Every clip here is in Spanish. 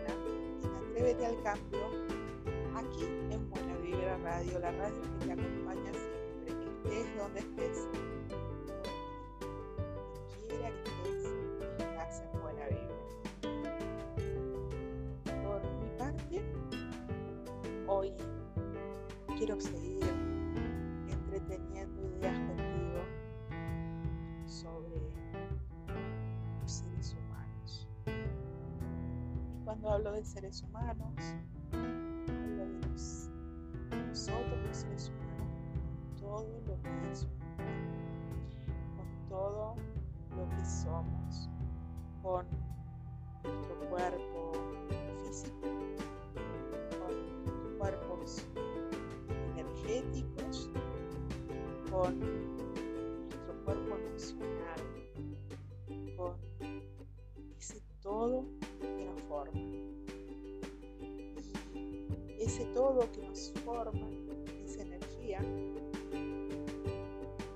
funciona Atrévete al Cambio, aquí en Buena Vibra Radio, la radio que te acompaña siempre, estés donde estés. Quiera que estés, estás en Buena Vibra. Por mi parte, hoy quiero seguir Cuando hablo de seres humanos, hablo de nosotros los seres humanos, con todo lo que es con todo lo que somos, con nuestro cuerpo físico, con nuestros cuerpos energéticos, con nuestro cuerpo emocional, ese todo que nos forma, esa energía,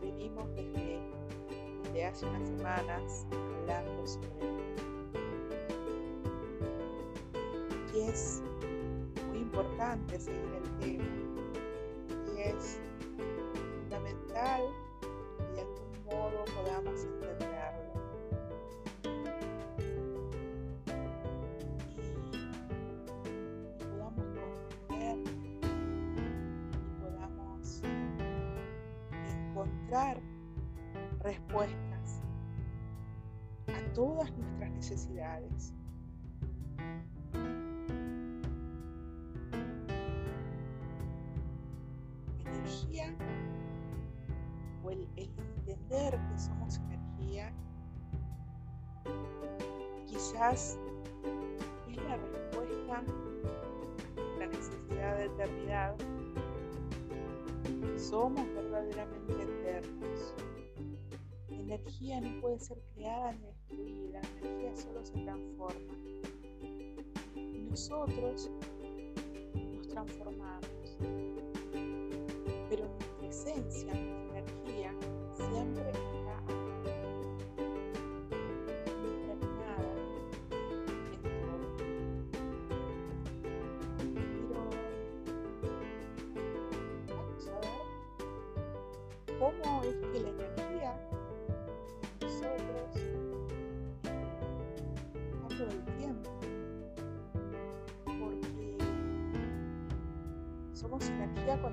venimos desde, hace unas semanas hablando sobre y es muy importante seguir el tema. Y es fundamental que de algún modo podamos entenderlo todas nuestras necesidades. Energía o el, entender que somos energía quizás es la respuesta a nuestra necesidad de eternidad. Somos verdaderamente eternos. Energía no puede ser creada destruida, la energía solo se transforma. Y nosotros nos transformamos. Pero nuestra esencia, nuestra energía, siempre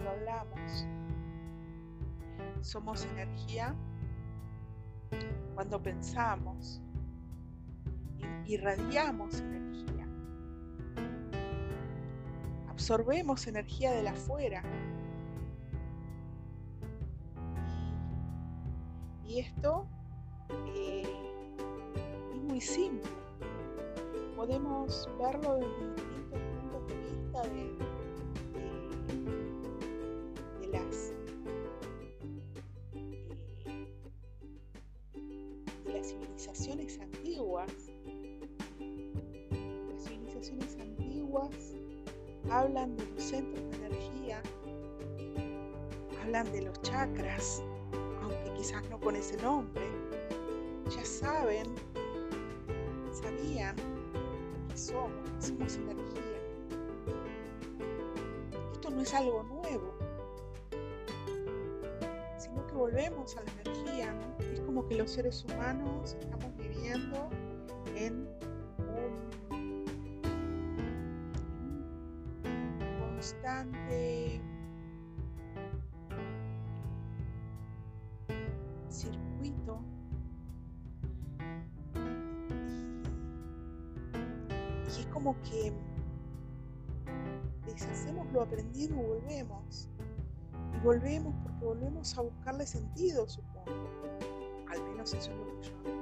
hablamos. Somos energía cuando pensamos. Irradiamos energía. Absorbemos energía de la afuera. Y, esto eh, es muy simple. Podemos verlo desde distintos puntos de vista de, hablan de los centros de energía, hablan de los chakras, aunque quizás no con ese nombre. Ya saben, sabían que somos, que somos energía. Esto no es algo nuevo, sino que volvemos a la energía. Es como que los seres humanos estamos viviendo en circuito y es como que deshacemos lo aprendido y volvemos. Y volvemos porque volvemos a buscarle sentido supongo. Al menos eso es lo que yo,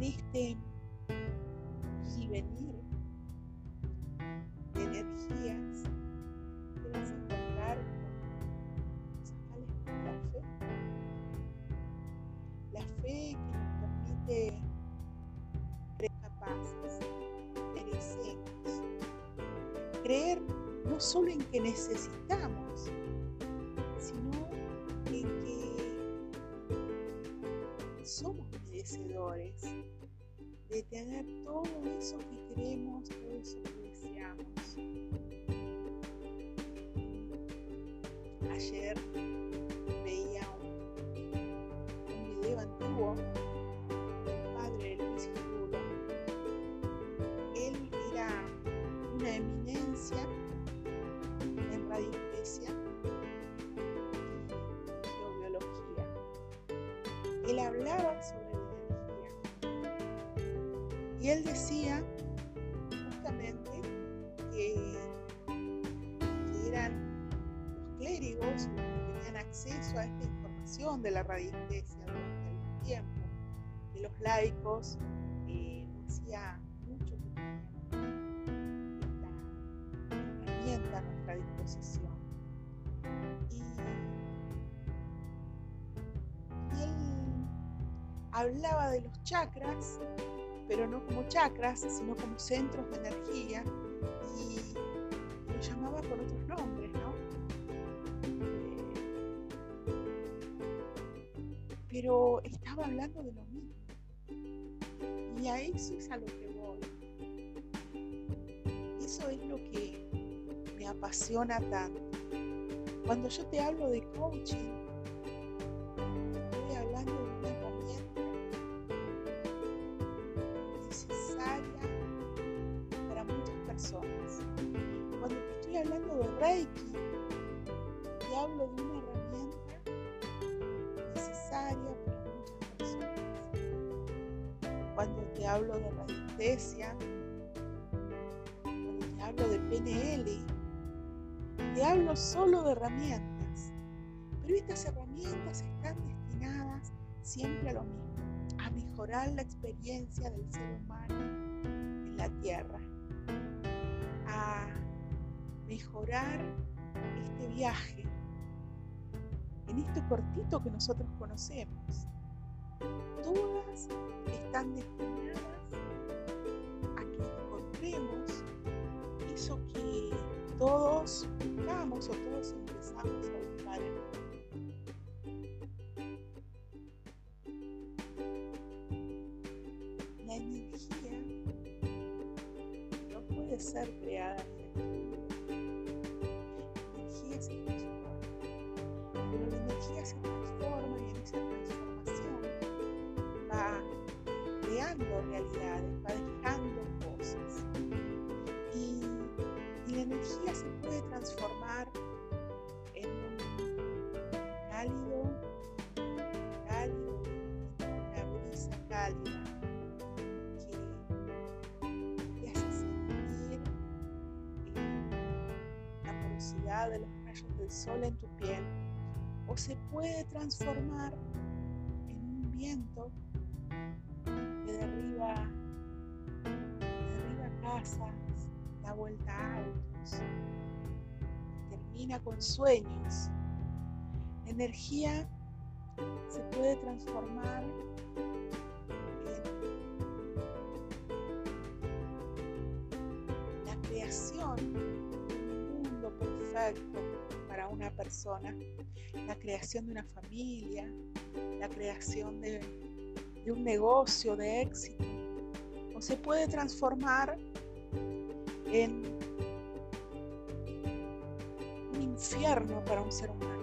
en este y de energías te vas a encontrar con la fe. La fe que nos permite creer capaces, merecemos, creer no solo en que necesitamos, todo eso que queremos, todo eso que deseamos. Ayer y él decía justamente que, eran los clérigos los que tenían acceso a esta información de la radiestesia durante algún tiempo, que los laicos eh, hacía mucho que tenían esta herramienta a nuestra disposición. Y él hablaba de los chakras pero no como chakras, sino como centros de energía y lo llamaba por otros nombres, ¿no? Eh, pero estaba hablando de lo mismo. Y a eso es a lo que voy. Eso es lo que me apasiona tanto. Cuando yo te hablo de coaching, Reiki y hablo de una herramienta necesaria para muchas personas. Cuando te hablo de radiestesia, cuando te hablo de PNL, te hablo solo de herramientas, pero estas herramientas están destinadas siempre a lo mismo, a mejorar la experiencia del ser humano en la Tierra, mejorar este viaje en este cortito que nosotros conocemos. Todas están destinadas a que encontremos eso que todos buscamos o todos empezamos a buscar La energía no puede ser creando realidades, va dejando cosas. Y, la energía se puede transformar en un cálido, cálido, una brisa cálida que te hace sentir la porosidad de los rayos del sol en tu piel o se puede transformar casas, da vuelta a autos, termina con sueños. La energía se puede transformar en la creación de un mundo perfecto para una persona la creación de una familia, la creación de, un negocio de éxito, o se puede transformar en un infierno para un ser humano,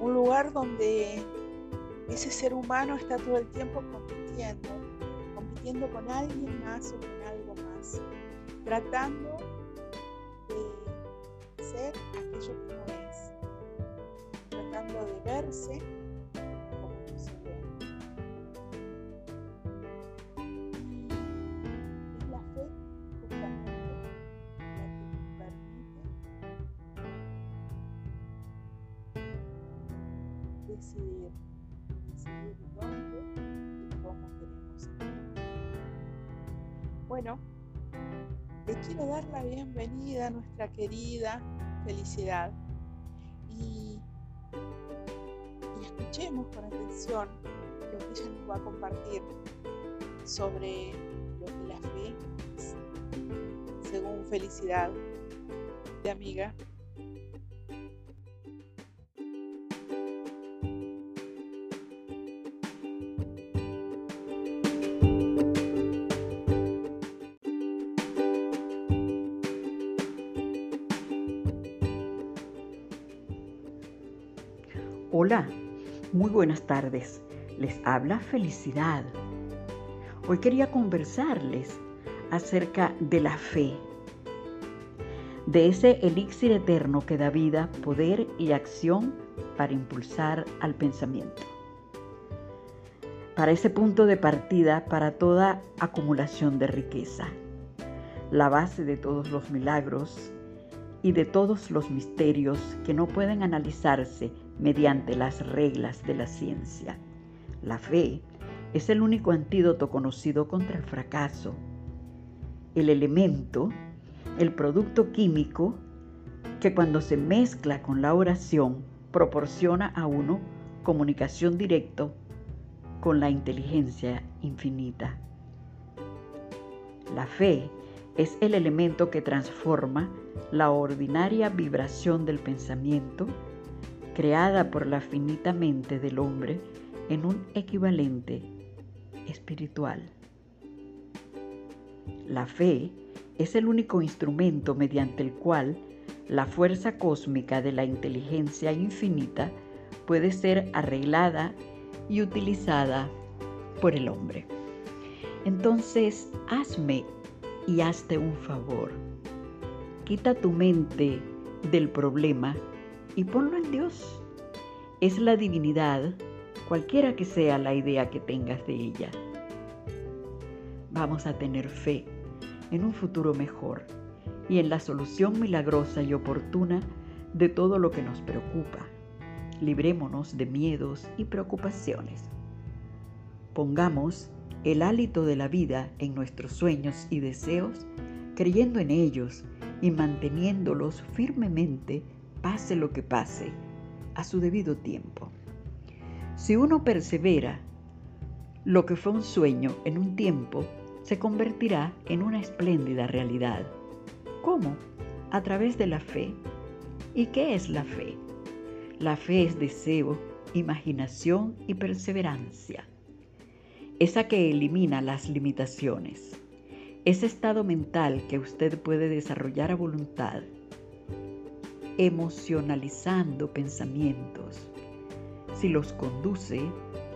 un lugar donde ese ser humano está todo el tiempo compitiendo, compitiendo con alguien más o con algo más, tratando de ser aquello que no de verse querida felicidad y, escuchemos con atención lo que ella nos va a compartir sobre lo que la fe es, según felicidad de amiga. Hola, muy buenas tardes. Les habla Felicidad. Hoy quería conversarles acerca de la fe, de ese elixir eterno que da vida, poder y acción para impulsar al pensamiento. Para ese punto de partida para toda acumulación de riqueza, la base de todos los milagros y de todos los misterios que no pueden analizarse mediante las reglas de la ciencia. La fe es el único antídoto conocido contra el fracaso. El elemento, el producto químico que cuando se mezcla con la oración proporciona a uno comunicación directa con la inteligencia infinita. La fe es el elemento que transforma la ordinaria vibración del pensamiento creada por la finita mente del hombre en un equivalente espiritual. La fe es el único instrumento mediante el cual la fuerza cósmica de la inteligencia infinita puede ser arreglada y utilizada por el hombre. Entonces, hazme y hazte un favor. Quita tu mente del problema y ponlo en Dios. Es la divinidad, cualquiera que sea la idea que tengas de ella. Vamos a tener fe en un futuro mejor y en la solución milagrosa y oportuna de todo lo que nos preocupa. Librémonos de miedos y preocupaciones. Pongamos el hálito de la vida en nuestros sueños y deseos, creyendo en ellos y manteniéndolos firmemente pase lo que pase, a su debido tiempo. Si uno persevera, lo que fue un sueño en un tiempo se convertirá en una espléndida realidad. ¿Cómo? A través de la fe. ¿Y qué es la fe? La fe es deseo, imaginación y perseverancia. Esa que elimina las limitaciones. Ese estado mental que usted puede desarrollar a voluntad emocionalizando pensamientos, si los conduce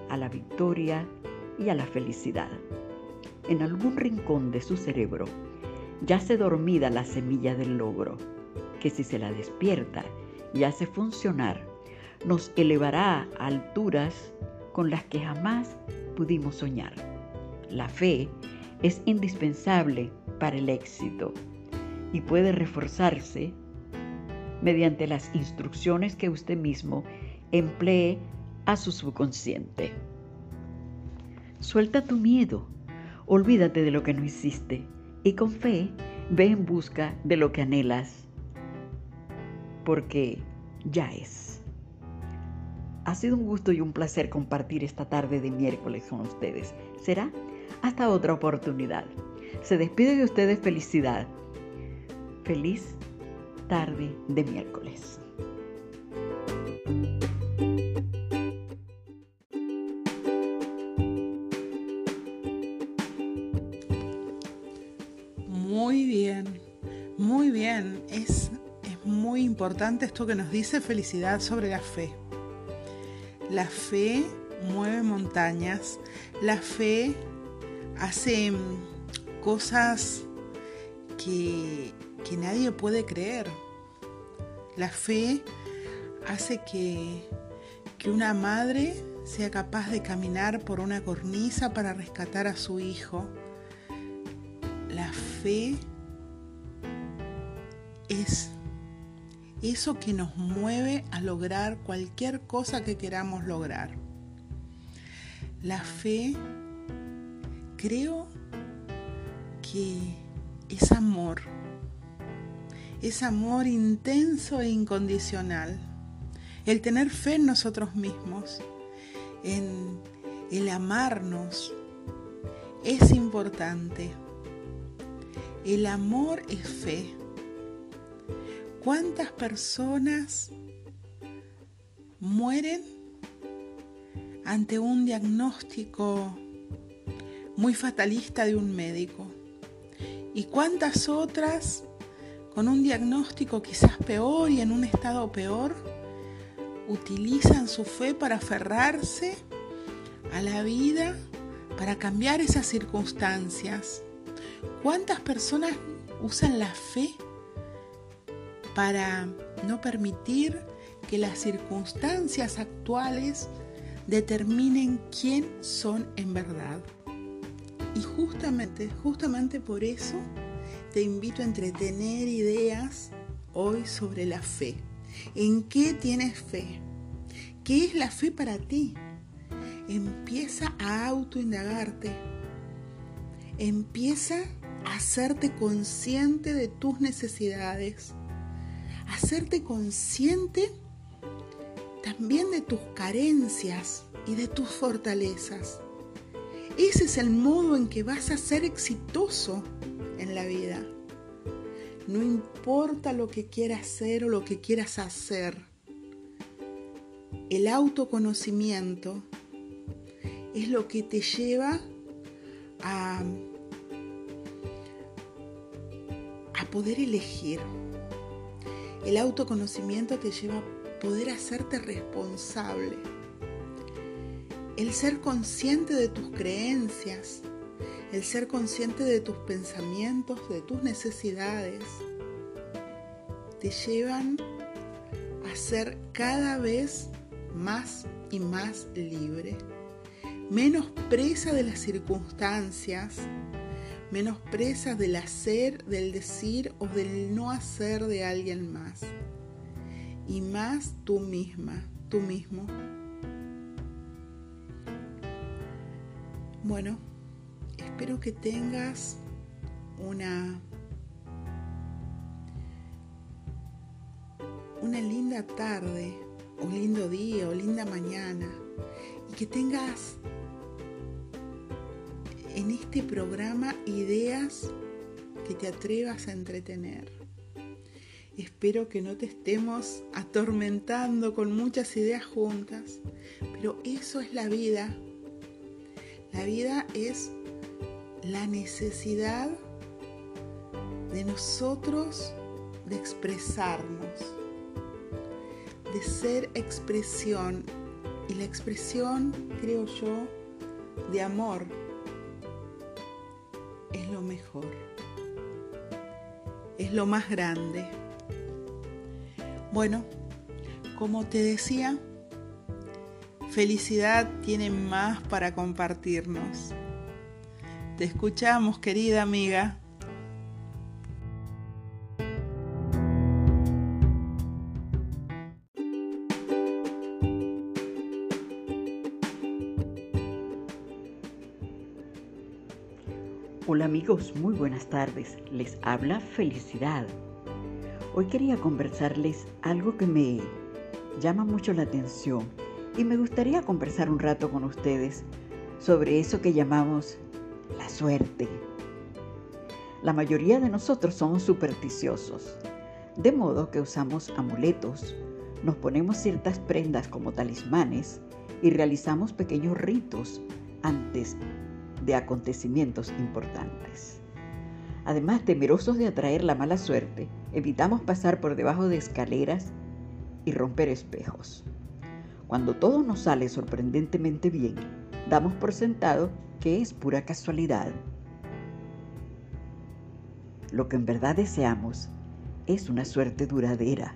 a la victoria y a la felicidad. En algún rincón de su cerebro yace dormida la semilla del logro, que si se la despierta y hace funcionar, nos elevará a alturas con las que jamás pudimos soñar. La fe es indispensable para el éxito y puede reforzarse mediante las instrucciones que usted mismo emplee a su subconsciente. Suelta tu miedo, olvídate de lo que no hiciste y con fe ve en busca de lo que anhelas, porque ya es. Ha sido un gusto y un placer compartir esta tarde de miércoles con ustedes. Será hasta otra oportunidad. Se despide de ustedes felicidad. Feliz tarde de miércoles. Muy bien, muy bien. Es, es muy importante esto que nos dice felicidad sobre la fe. La fe mueve montañas, la fe hace mm, cosas que que nadie puede creer. La fe hace que, que una madre sea capaz de caminar por una cornisa para rescatar a su hijo. La fe es eso que nos mueve a lograr cualquier cosa que queramos lograr. La fe, creo que es amor, es amor intenso e incondicional. El tener fe en nosotros mismos, en el amarnos, es importante. El amor es fe. ¿Cuántas personas mueren ante un diagnóstico muy fatalista de un médico? ¿Y cuántas otras con un diagnóstico quizás peor y en un estado peor utilizan su fe para aferrarse a la vida, para cambiar esas circunstancias? ¿Cuántas personas usan la fe para no permitir que las circunstancias actuales determinen quién son en verdad? Y justamente, justamente por eso te invito a entretener ideas hoy sobre la fe. ¿En qué tienes fe? ¿Qué es la fe para ti? Empieza a autoindagarte. Empieza a hacerte consciente de tus necesidades. Hacerte consciente también de tus carencias y de tus fortalezas. Ese es el modo en que vas a ser exitoso en la vida. No importa lo que quieras hacer o lo que quieras hacer. El autoconocimiento es lo que te lleva a, a poder elegir. El autoconocimiento te lleva a poder hacerte responsable. El ser consciente de tus creencias, el ser consciente de tus pensamientos, de tus necesidades, te llevan a ser cada vez más y más libre, menos presa de las circunstancias, menos presa del hacer, del decir o del no hacer de alguien más, y más tú misma, tú mismo. Bueno, espero que tengas una una linda tarde, o lindo día, o linda mañana, y que tengas en este programa ideas que te atrevas a entretener. Espero que no te estemos atormentando con muchas ideas juntas, pero eso es la vida la vida es la necesidad de nosotros de expresarnos, de ser expresión. Y la expresión, creo yo, de amor es lo más grande. Bueno, como te decía, Felicidad tiene más para compartirnos. Te escuchamos, querida amiga. Amigos, muy buenas tardes. Les habla Felicidad. Hoy quería conversarles algo que me llama mucho la atención y me gustaría conversar un rato con ustedes sobre eso que llamamos la suerte. La mayoría de nosotros somos supersticiosos, de modo que usamos amuletos, nos ponemos ciertas prendas como talismanes y realizamos pequeños ritos antes de acontecimientos importantes. Además, temerosos de atraer la mala suerte, evitamos pasar por debajo de escaleras y romper espejos. Cuando todo nos sale sorprendentemente bien, damos por sentado que es pura casualidad. Lo que en verdad deseamos es una suerte duradera,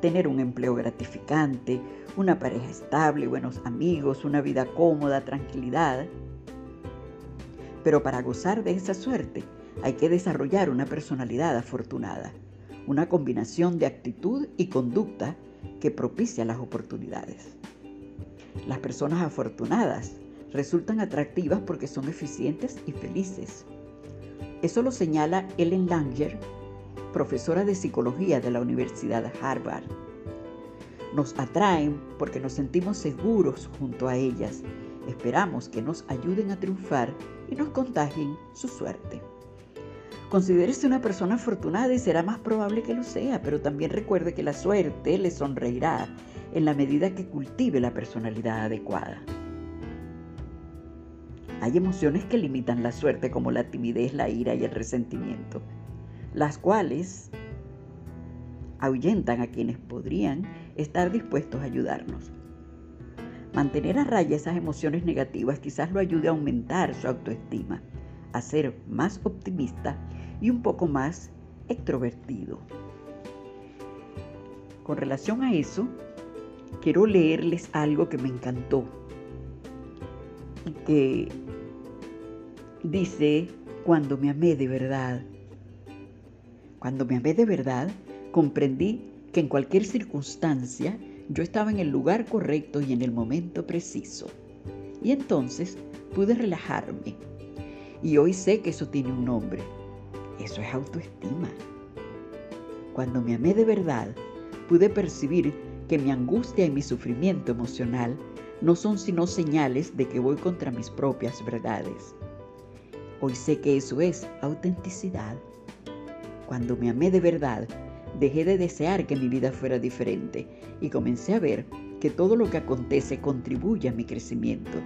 tener un empleo gratificante, una pareja estable, buenos amigos, una vida cómoda, tranquilidad. Pero para gozar de esa suerte hay que desarrollar una personalidad afortunada, una combinación de actitud y conducta que propicia las oportunidades. Las personas afortunadas resultan atractivas porque son eficientes y felices. Eso lo señala Ellen Langer, profesora de psicología de la Universidad de Harvard. Nos atraen porque nos sentimos seguros junto a ellas. Esperamos que nos ayuden a triunfar y nos contagien su suerte. Considérese una persona afortunada y será más probable que lo sea, pero también recuerde que la suerte le sonreirá en la medida que cultive la personalidad adecuada. Hay emociones que limitan la suerte como la timidez, la ira y el resentimiento, las cuales ahuyentan a quienes podrían estar dispuestos a ayudarnos. Mantener a raya esas emociones negativas quizás lo ayude a aumentar su autoestima, a ser más optimista y un poco más extrovertido. Con relación a eso, quiero leerles algo que me encantó y que dice, cuando me amé de verdad, cuando me amé de verdad, comprendí que en cualquier circunstancia yo estaba en el lugar correcto y en el momento preciso. Y entonces pude relajarme. Y hoy sé que eso tiene un nombre. Eso es autoestima. Cuando me amé de verdad, pude percibir que mi angustia y mi sufrimiento emocional no son sino señales de que voy contra mis propias verdades. Hoy sé que eso es autenticidad. Cuando me amé de verdad, dejé de desear que mi vida fuera diferente y comencé a ver que todo lo que acontece contribuye a mi crecimiento.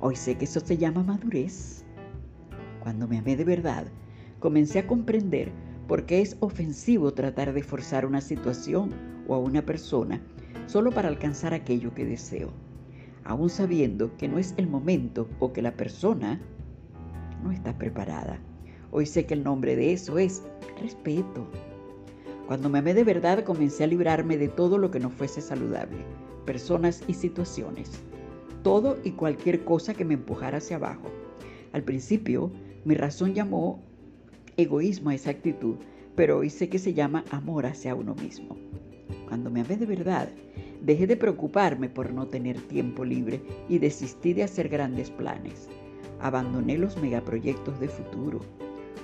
Hoy sé que eso se llama madurez. Cuando me amé de verdad, comencé a comprender por qué es ofensivo tratar de forzar una situación o a una persona solo para alcanzar aquello que deseo, aún sabiendo que no es el momento o que la persona no está preparada. Hoy sé que el nombre de eso es respeto. Cuando me amé de verdad comencé a librarme de todo lo que no fuese saludable, personas y situaciones, todo y cualquier cosa que me empujara hacia abajo. Al principio, mi razón llamó egoísmo a esa actitud, pero hoy sé que se llama amor hacia uno mismo. Cuando me amé de verdad, dejé de preocuparme por no tener tiempo libre y desistí de hacer grandes planes. Abandoné los megaproyectos de futuro.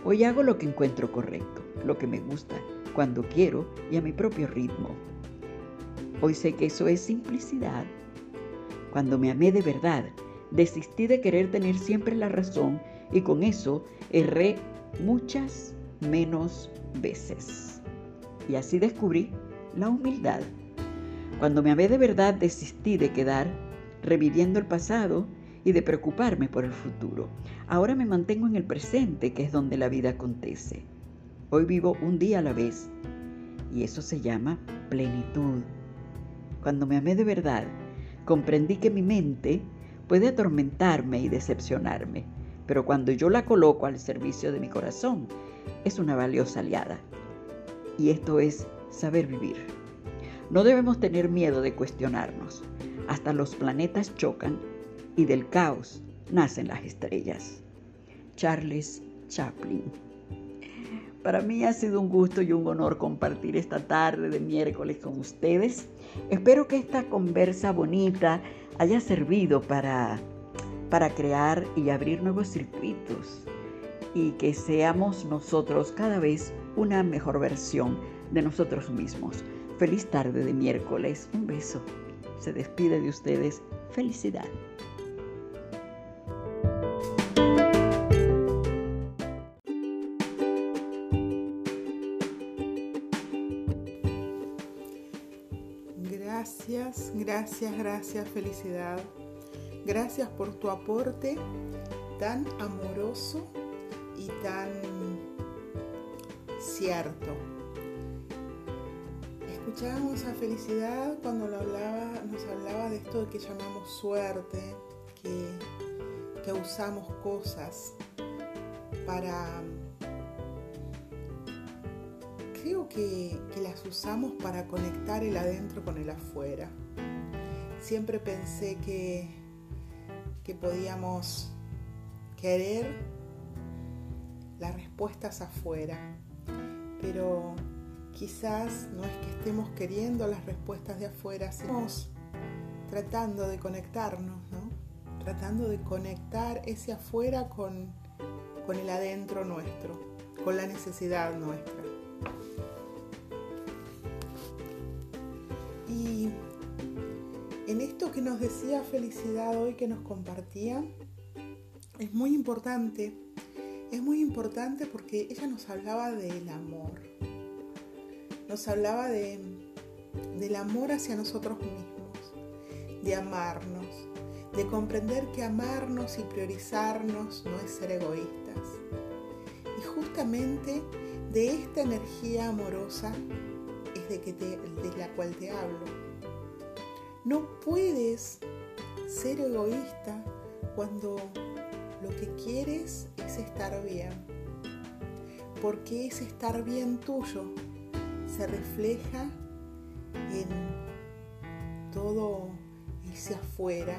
Hoy hago lo que encuentro correcto, lo que me gusta, cuando quiero y a mi propio ritmo. Hoy sé que eso es simplicidad. Cuando me amé de verdad, desistí de querer tener siempre la razón y con eso erré muchas menos veces. Y así descubrí la humildad. Cuando me amé de verdad, desistí de quedar reviviendo el pasado y de preocuparme por el futuro. Ahora me mantengo en el presente, que es donde la vida acontece. Hoy vivo un día a la vez y eso se llama plenitud. Cuando me amé de verdad, comprendí que mi mente puede atormentarme y decepcionarme, pero cuando yo la coloco al servicio de mi corazón, es una valiosa aliada. Y esto es saber vivir. No debemos tener miedo de cuestionarnos. Hasta los planetas chocan y del caos nacen las estrellas. Charles Chaplin. Para mí ha sido un gusto y un honor compartir esta tarde de miércoles con ustedes. Espero que esta conversa bonita haya servido para, para crear y abrir nuevos circuitos y que seamos nosotros cada vez una mejor versión de nosotros mismos. Feliz tarde de miércoles. Un beso. Se despide de ustedes. Felicidad. Gracias, gracias, felicidad. Gracias por tu aporte tan amoroso y tan cierto. Escuchábamos a Felicidad cuando lo hablaba, nos hablaba de esto que llamamos suerte, que, usamos cosas para... Creo que las usamos para conectar el adentro con el afuera. Siempre pensé que, que podíamos querer las respuestas afuera, pero quizás no es que estemos queriendo las respuestas de afuera, estamos tratando de conectarnos, ¿no? Tratando de conectar ese afuera con, con el adentro nuestro, con la necesidad nuestra. Y en esto que nos decía Felicidad hoy, que nos compartía, es muy importante, es muy importante porque ella nos hablaba del amor, nos hablaba de, del amor hacia nosotros mismos, de amarnos, de comprender que amarnos y priorizarnos no es ser egoístas. Y justamente de esta energía amorosa es de, que de la cual te hablo no puedes ser egoísta cuando lo que quieres es estar bien, porque ese estar bien tuyo se refleja en todo ese afuera,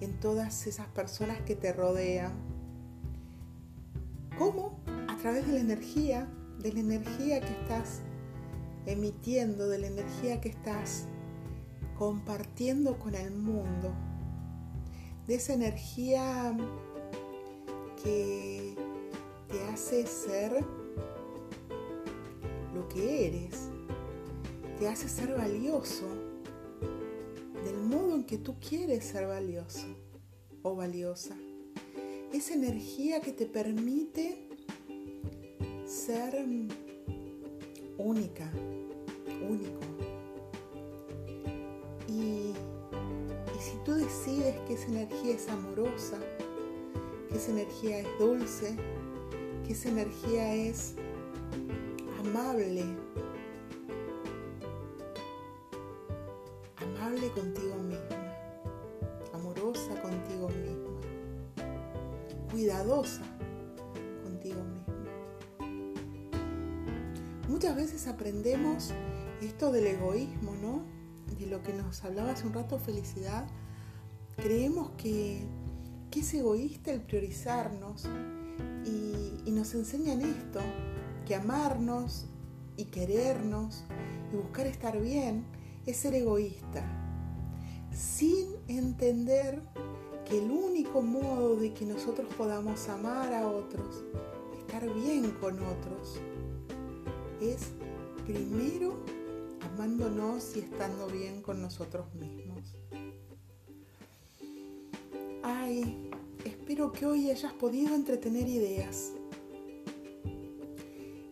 en todas esas personas que te rodean. ¿Cómo? A través de la energía, de la energía que estás emitiendo, de la energía que estás compartiendo con el mundo, de esa energía que te hace ser lo que eres, te hace ser valioso del modo en que tú quieres ser valioso o valiosa. Esa energía que te permite ser única, único. Tú decides que esa energía es amorosa, que esa energía es dulce, que esa energía es amable, amable contigo misma, amorosa contigo misma, cuidadosa contigo misma. Muchas veces aprendemos esto del egoísmo, ¿no? De lo que nos hablaba hace un rato felicidad, Creemos que, es egoísta el priorizarnos y, y nos enseñan esto, que amarnos y querernos y buscar estar bien es ser egoísta, sin entender que el único modo de que nosotros podamos amar a otros, estar bien con otros, es primero amándonos y estando bien con nosotros mismos. Que hoy hayas podido entretener ideas.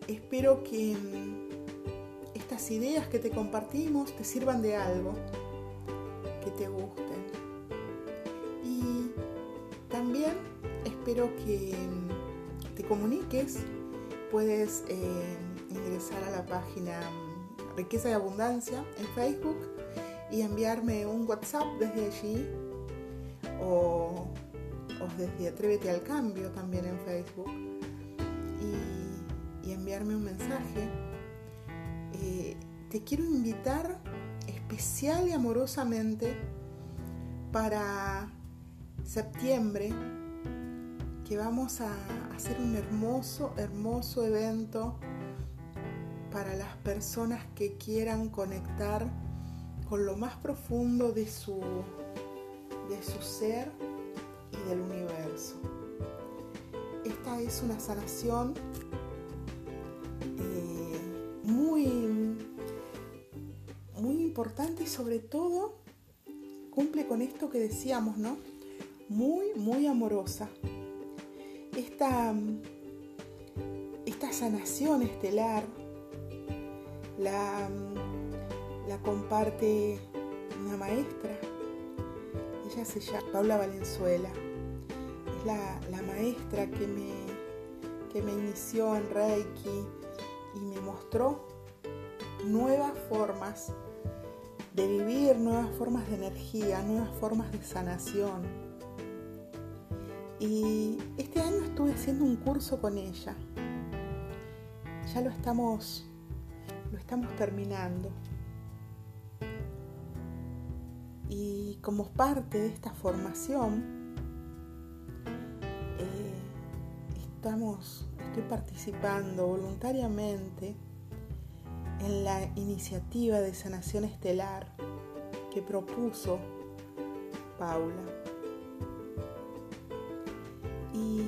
Espero que mm, estas ideas que te compartimos te sirvan de algo, que te gusten. Y también espero que mm, te comuniques. Puedes eh, ingresar a la página mm, Riqueza y Abundancia en Facebook y enviarme un WhatsApp desde allí o, desde Atrévete al Cambio también en Facebook y, enviarme un mensaje. Eh, te quiero invitar especial y amorosamente para septiembre que vamos a hacer un hermoso, hermoso evento para las personas que quieran conectar con lo más profundo de su de su ser y del universo. Es una sanación eh, muy, muy importante y sobre todo cumple con esto que decíamos, ¿no? Muy, muy amorosa. Esta, esta sanación estelar la, la comparte una maestra ella se llama Paula Valenzuela. Es la, maestra que me, que me inició en Reiki y me mostró nuevas formas de vivir, nuevas formas de energía, nuevas formas de sanación. Y este año estuve haciendo un curso con ella. Ya lo estamos, lo estamos terminando. Y como parte de esta formación, estamos, estoy participando voluntariamente en la iniciativa de sanación estelar que propuso Paula. Y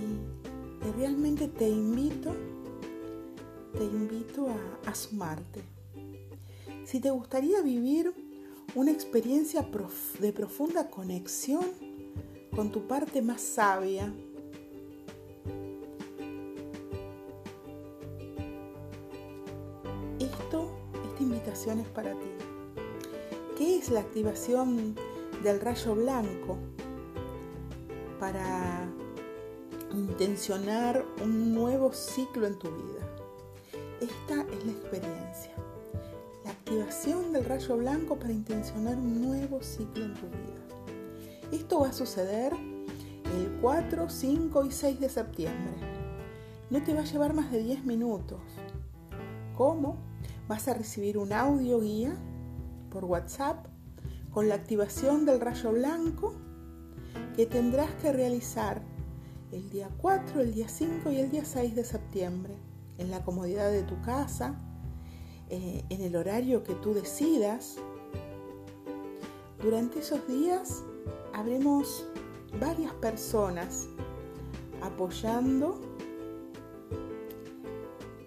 realmente te invito, te invito a, a sumarte. Si te gustaría vivir una experiencia de profunda conexión con tu parte más sabia, para ti. ¿Qué es la activación del rayo blanco? Para intencionar un nuevo ciclo en tu vida. Esta es la experiencia. La activación del rayo blanco para intencionar un nuevo ciclo en tu vida. Esto va a suceder el 4, 5 y 6 de septiembre. No te va a llevar más de 10 minutos. ¿Cómo? Vas a recibir un audio guía por WhatsApp con la activación del rayo blanco que tendrás que realizar el día 4, el día 5 y el día 6 de septiembre en la comodidad de tu casa, eh, en el horario que tú decidas. Durante esos días habremos varias personas apoyando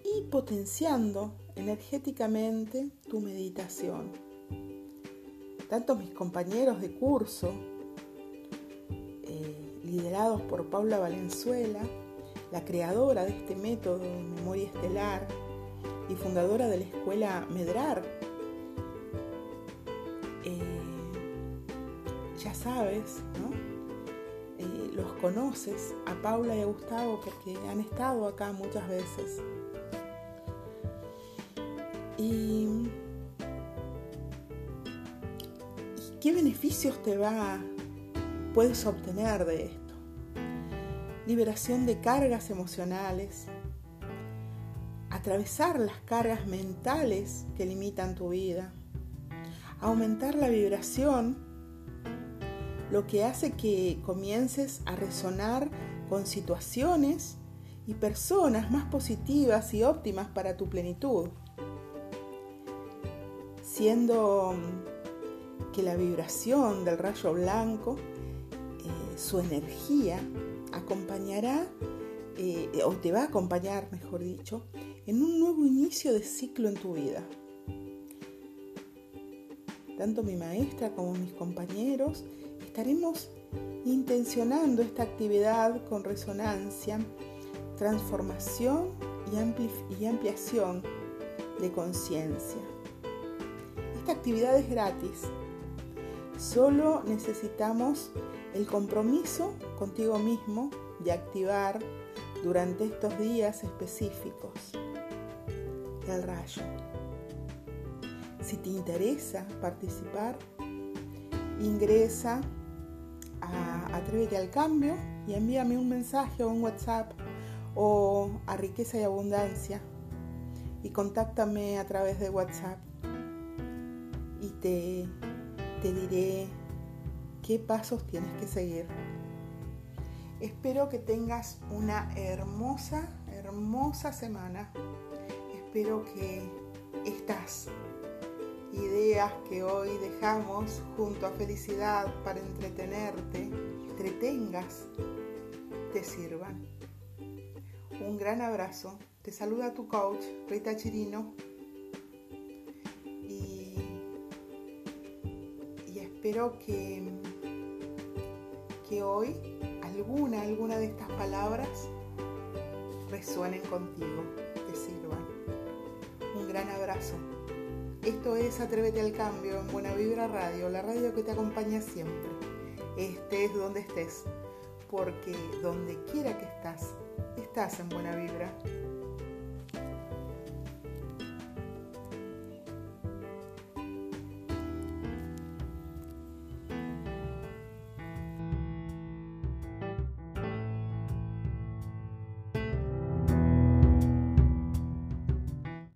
y potenciando energéticamente tu meditación tanto mis compañeros de curso, eh, liderados por Paula Valenzuela, la creadora de este método de memoria estelar y fundadora de la escuela Medrar, eh, ya sabes, ¿no? Eh, los conoces a Paula y a Gustavo porque han estado acá muchas veces. Y ¿Qué beneficios te va puedes obtener de esto? Liberación de cargas emocionales, atravesar las cargas mentales que limitan tu vida, aumentar la vibración, lo que hace que comiences a resonar con situaciones y personas más positivas y óptimas para tu plenitud, siendo que la vibración del rayo blanco, eh, su energía, acompañará, eh, o te va a acompañar, mejor dicho, en un nuevo inicio de ciclo en tu vida. Tanto mi maestra como mis compañeros estaremos intencionando esta actividad con resonancia, transformación y, y ampliación de conciencia. Esta actividad es gratis Solo necesitamos el compromiso contigo mismo de activar durante estos días específicos el rayo. Si te interesa participar, ingresa a Atrévete al Cambio y envíame un mensaje o un WhatsApp o a Riqueza y Abundancia y contáctame a través de WhatsApp y te te diré qué pasos tienes que seguir. Espero que tengas una hermosa, hermosa semana. Espero que estas ideas que hoy dejamos junto a felicidad para entretenerte, entretengas, te sirvan. Un gran abrazo. Te saluda tu coach, Rita Chirino. Espero que, que hoy alguna, alguna de estas palabras resuenen contigo, te sirvan. Un gran abrazo. Esto es Atrévete al Cambio en Buena Vibra Radio, la radio que te acompaña siempre. Estés donde estés, porque donde quiera que estás, estás en Buena Vibra.